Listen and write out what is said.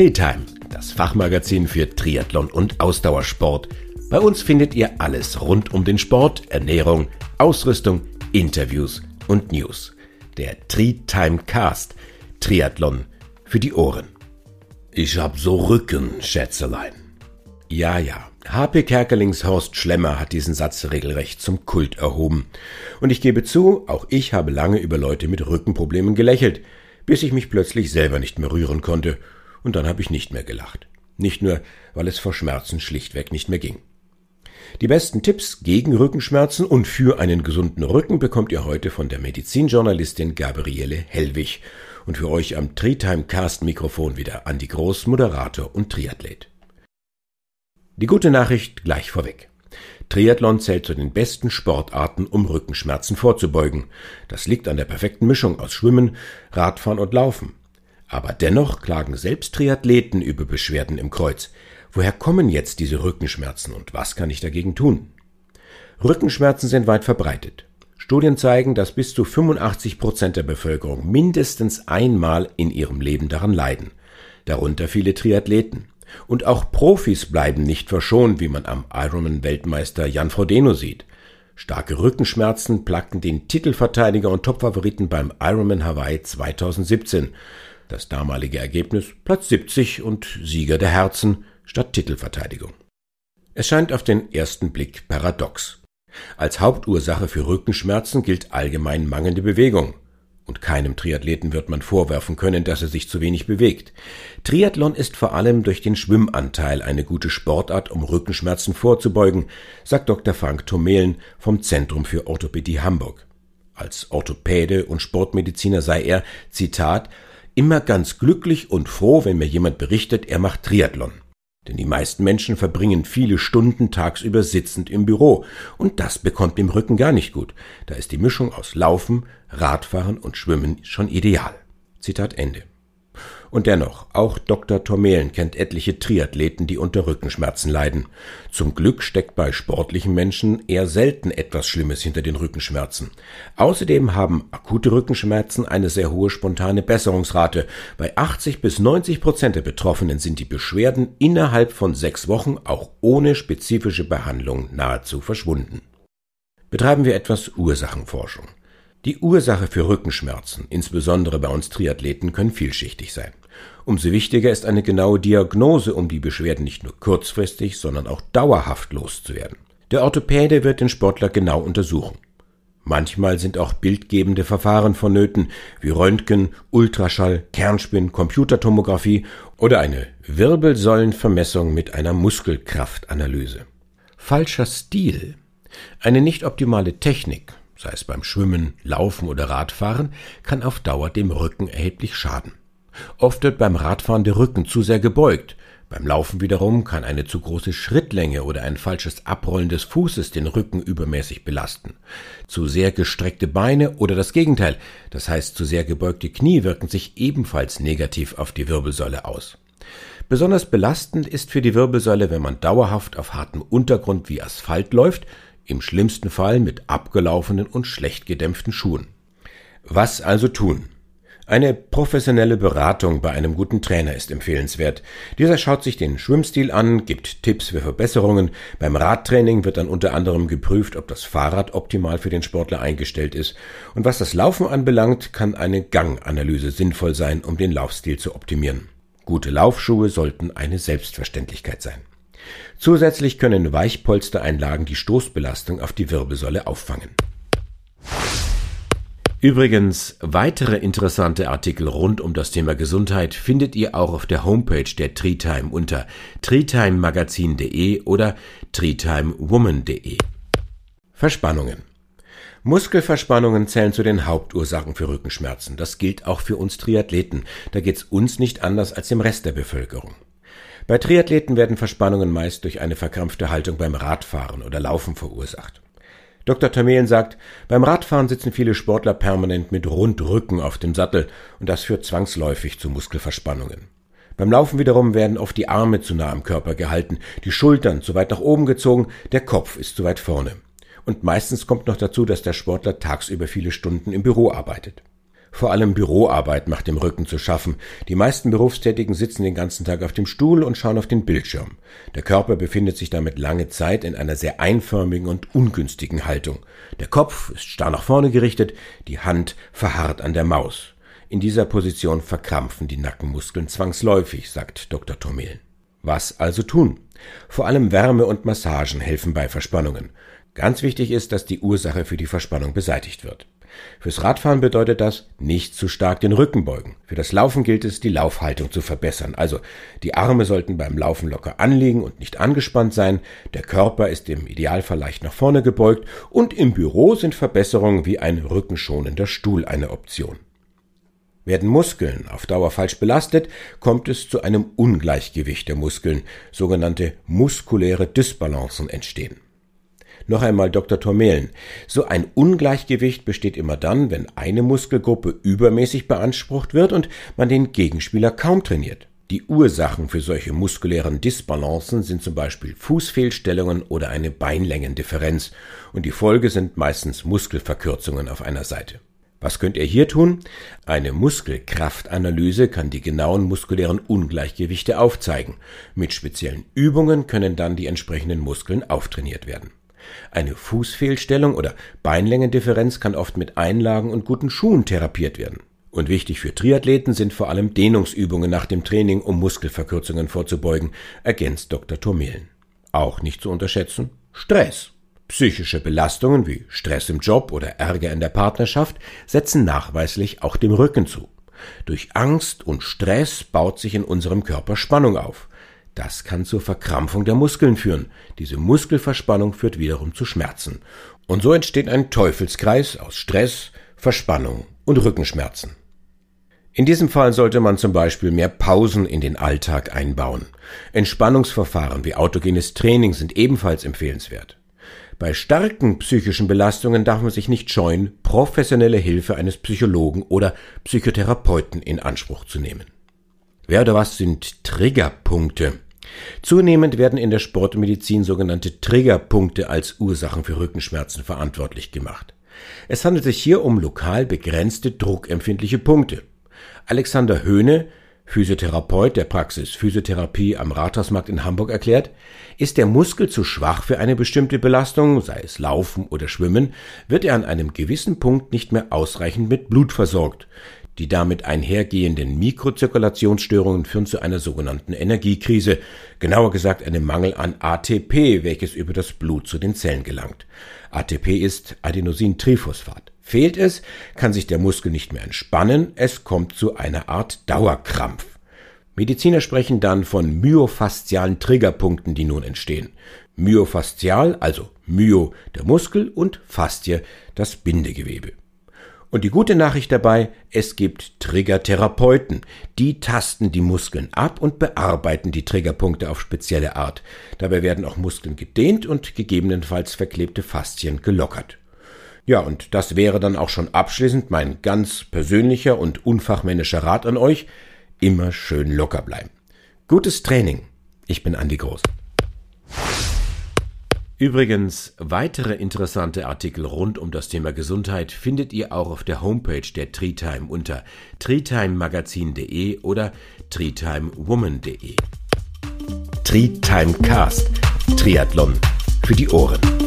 Treetime, das Fachmagazin für Triathlon und Ausdauersport. Bei uns findet ihr alles rund um den Sport, Ernährung, Ausrüstung, Interviews und News. Der Treetime Cast, Triathlon für die Ohren. Ich hab so Rücken, Schätzelein. Ja, ja. HP Kerkelings Horst Schlemmer hat diesen Satz regelrecht zum Kult erhoben. Und ich gebe zu, auch ich habe lange über Leute mit Rückenproblemen gelächelt, bis ich mich plötzlich selber nicht mehr rühren konnte und dann habe ich nicht mehr gelacht. Nicht nur, weil es vor Schmerzen schlichtweg nicht mehr ging. Die besten Tipps gegen Rückenschmerzen und für einen gesunden Rücken bekommt ihr heute von der Medizinjournalistin Gabriele Hellwig und für euch am Treetime Cast Mikrofon wieder Andi Groß, Moderator und Triathlet. Die gute Nachricht gleich vorweg. Triathlon zählt zu den besten Sportarten, um Rückenschmerzen vorzubeugen. Das liegt an der perfekten Mischung aus Schwimmen, Radfahren und Laufen. Aber dennoch klagen selbst Triathleten über Beschwerden im Kreuz. Woher kommen jetzt diese Rückenschmerzen und was kann ich dagegen tun? Rückenschmerzen sind weit verbreitet. Studien zeigen, dass bis zu 85 Prozent der Bevölkerung mindestens einmal in ihrem Leben daran leiden. Darunter viele Triathleten. Und auch Profis bleiben nicht verschont, wie man am Ironman-Weltmeister Jan Frodeno sieht. Starke Rückenschmerzen plagten den Titelverteidiger und Topfavoriten beim Ironman Hawaii 2017. Das damalige Ergebnis Platz 70 und Sieger der Herzen statt Titelverteidigung. Es scheint auf den ersten Blick paradox. Als Hauptursache für Rückenschmerzen gilt allgemein mangelnde Bewegung. Und keinem Triathleten wird man vorwerfen können, dass er sich zu wenig bewegt. Triathlon ist vor allem durch den Schwimmanteil eine gute Sportart, um Rückenschmerzen vorzubeugen, sagt Dr. Frank Tomelen vom Zentrum für Orthopädie Hamburg. Als Orthopäde und Sportmediziner sei er, Zitat, immer ganz glücklich und froh, wenn mir jemand berichtet, er macht Triathlon. Denn die meisten Menschen verbringen viele Stunden tagsüber sitzend im Büro, und das bekommt dem Rücken gar nicht gut. Da ist die Mischung aus Laufen, Radfahren und Schwimmen schon ideal. Zitat Ende. Und dennoch, auch Dr. Tormelen kennt etliche Triathleten, die unter Rückenschmerzen leiden. Zum Glück steckt bei sportlichen Menschen eher selten etwas Schlimmes hinter den Rückenschmerzen. Außerdem haben akute Rückenschmerzen eine sehr hohe spontane Besserungsrate. Bei 80 bis 90 Prozent der Betroffenen sind die Beschwerden innerhalb von sechs Wochen auch ohne spezifische Behandlung nahezu verschwunden. Betreiben wir etwas Ursachenforschung. Die Ursache für Rückenschmerzen, insbesondere bei uns Triathleten, können vielschichtig sein. Umso wichtiger ist eine genaue Diagnose, um die Beschwerden nicht nur kurzfristig, sondern auch dauerhaft loszuwerden. Der Orthopäde wird den Sportler genau untersuchen. Manchmal sind auch bildgebende Verfahren vonnöten, wie Röntgen, Ultraschall, Kernspin, Computertomographie oder eine Wirbelsäulenvermessung mit einer Muskelkraftanalyse. Falscher Stil, eine nicht optimale Technik sei es beim Schwimmen, Laufen oder Radfahren, kann auf Dauer dem Rücken erheblich schaden. Oft wird beim Radfahren der Rücken zu sehr gebeugt. Beim Laufen wiederum kann eine zu große Schrittlänge oder ein falsches Abrollen des Fußes den Rücken übermäßig belasten. Zu sehr gestreckte Beine oder das Gegenteil, das heißt zu sehr gebeugte Knie wirken sich ebenfalls negativ auf die Wirbelsäule aus. Besonders belastend ist für die Wirbelsäule, wenn man dauerhaft auf hartem Untergrund wie Asphalt läuft, im schlimmsten Fall mit abgelaufenen und schlecht gedämpften Schuhen. Was also tun? Eine professionelle Beratung bei einem guten Trainer ist empfehlenswert. Dieser schaut sich den Schwimmstil an, gibt Tipps für Verbesserungen. Beim Radtraining wird dann unter anderem geprüft, ob das Fahrrad optimal für den Sportler eingestellt ist. Und was das Laufen anbelangt, kann eine Ganganalyse sinnvoll sein, um den Laufstil zu optimieren. Gute Laufschuhe sollten eine Selbstverständlichkeit sein. Zusätzlich können Weichpolstereinlagen die Stoßbelastung auf die Wirbelsäule auffangen. Übrigens, weitere interessante Artikel rund um das Thema Gesundheit findet ihr auch auf der Homepage der Treetime unter treetimemagazin.de oder treetimewoman.de. Verspannungen. Muskelverspannungen zählen zu den Hauptursachen für Rückenschmerzen. Das gilt auch für uns Triathleten. Da geht's uns nicht anders als dem Rest der Bevölkerung. Bei Triathleten werden Verspannungen meist durch eine verkrampfte Haltung beim Radfahren oder Laufen verursacht. Dr. Tamelen sagt, beim Radfahren sitzen viele Sportler permanent mit Rundrücken auf dem Sattel und das führt zwangsläufig zu Muskelverspannungen. Beim Laufen wiederum werden oft die Arme zu nah am Körper gehalten, die Schultern zu weit nach oben gezogen, der Kopf ist zu weit vorne. Und meistens kommt noch dazu, dass der Sportler tagsüber viele Stunden im Büro arbeitet. Vor allem Büroarbeit macht dem Rücken zu schaffen. Die meisten Berufstätigen sitzen den ganzen Tag auf dem Stuhl und schauen auf den Bildschirm. Der Körper befindet sich damit lange Zeit in einer sehr einförmigen und ungünstigen Haltung. Der Kopf ist starr nach vorne gerichtet, die Hand verharrt an der Maus. In dieser Position verkrampfen die Nackenmuskeln zwangsläufig, sagt Dr. Tomelen. Was also tun? Vor allem Wärme und Massagen helfen bei Verspannungen. Ganz wichtig ist, dass die Ursache für die Verspannung beseitigt wird. Fürs Radfahren bedeutet das, nicht zu stark den Rücken beugen. Für das Laufen gilt es, die Laufhaltung zu verbessern. Also die Arme sollten beim Laufen locker anliegen und nicht angespannt sein, der Körper ist im Idealfall leicht nach vorne gebeugt und im Büro sind Verbesserungen wie ein rückenschonender Stuhl eine Option. Werden Muskeln auf Dauer falsch belastet, kommt es zu einem Ungleichgewicht der Muskeln, sogenannte muskuläre Dysbalancen entstehen. Noch einmal Dr. Tormelen. So ein Ungleichgewicht besteht immer dann, wenn eine Muskelgruppe übermäßig beansprucht wird und man den Gegenspieler kaum trainiert. Die Ursachen für solche muskulären Disbalancen sind zum Beispiel Fußfehlstellungen oder eine Beinlängendifferenz und die Folge sind meistens Muskelverkürzungen auf einer Seite. Was könnt ihr hier tun? Eine Muskelkraftanalyse kann die genauen muskulären Ungleichgewichte aufzeigen. Mit speziellen Übungen können dann die entsprechenden Muskeln auftrainiert werden. Eine Fußfehlstellung oder Beinlängendifferenz kann oft mit Einlagen und guten Schuhen therapiert werden. Und wichtig für Triathleten sind vor allem Dehnungsübungen nach dem Training, um Muskelverkürzungen vorzubeugen, ergänzt Dr. Turmelen. Auch nicht zu unterschätzen Stress. Psychische Belastungen wie Stress im Job oder Ärger in der Partnerschaft setzen nachweislich auch dem Rücken zu. Durch Angst und Stress baut sich in unserem Körper Spannung auf. Das kann zur Verkrampfung der Muskeln führen. Diese Muskelverspannung führt wiederum zu Schmerzen. Und so entsteht ein Teufelskreis aus Stress, Verspannung und Rückenschmerzen. In diesem Fall sollte man zum Beispiel mehr Pausen in den Alltag einbauen. Entspannungsverfahren wie autogenes Training sind ebenfalls empfehlenswert. Bei starken psychischen Belastungen darf man sich nicht scheuen, professionelle Hilfe eines Psychologen oder Psychotherapeuten in Anspruch zu nehmen. Wer oder was sind Triggerpunkte? Zunehmend werden in der Sportmedizin sogenannte Triggerpunkte als Ursachen für Rückenschmerzen verantwortlich gemacht. Es handelt sich hier um lokal begrenzte druckempfindliche Punkte. Alexander Höhne, Physiotherapeut der Praxis Physiotherapie am Rathausmarkt in Hamburg erklärt, ist der Muskel zu schwach für eine bestimmte Belastung, sei es Laufen oder Schwimmen, wird er an einem gewissen Punkt nicht mehr ausreichend mit Blut versorgt. Die damit einhergehenden Mikrozirkulationsstörungen führen zu einer sogenannten Energiekrise, genauer gesagt einem Mangel an ATP, welches über das Blut zu den Zellen gelangt. ATP ist Adenosintriphosphat. Fehlt es, kann sich der Muskel nicht mehr entspannen, es kommt zu einer Art Dauerkrampf. Mediziner sprechen dann von myofaszialen Triggerpunkten, die nun entstehen. Myofaszial, also Myo der Muskel und Faszie das Bindegewebe. Und die gute Nachricht dabei, es gibt Triggertherapeuten. Die tasten die Muskeln ab und bearbeiten die Triggerpunkte auf spezielle Art. Dabei werden auch Muskeln gedehnt und gegebenenfalls verklebte Faszien gelockert. Ja, und das wäre dann auch schon abschließend mein ganz persönlicher und unfachmännischer Rat an euch. Immer schön locker bleiben. Gutes Training. Ich bin Andi Groß. Übrigens, weitere interessante Artikel rund um das Thema Gesundheit findet ihr auch auf der Homepage der Treetime unter treetimemagazin.de oder treetimewoman.de. Treetime Cast. Triathlon für die Ohren.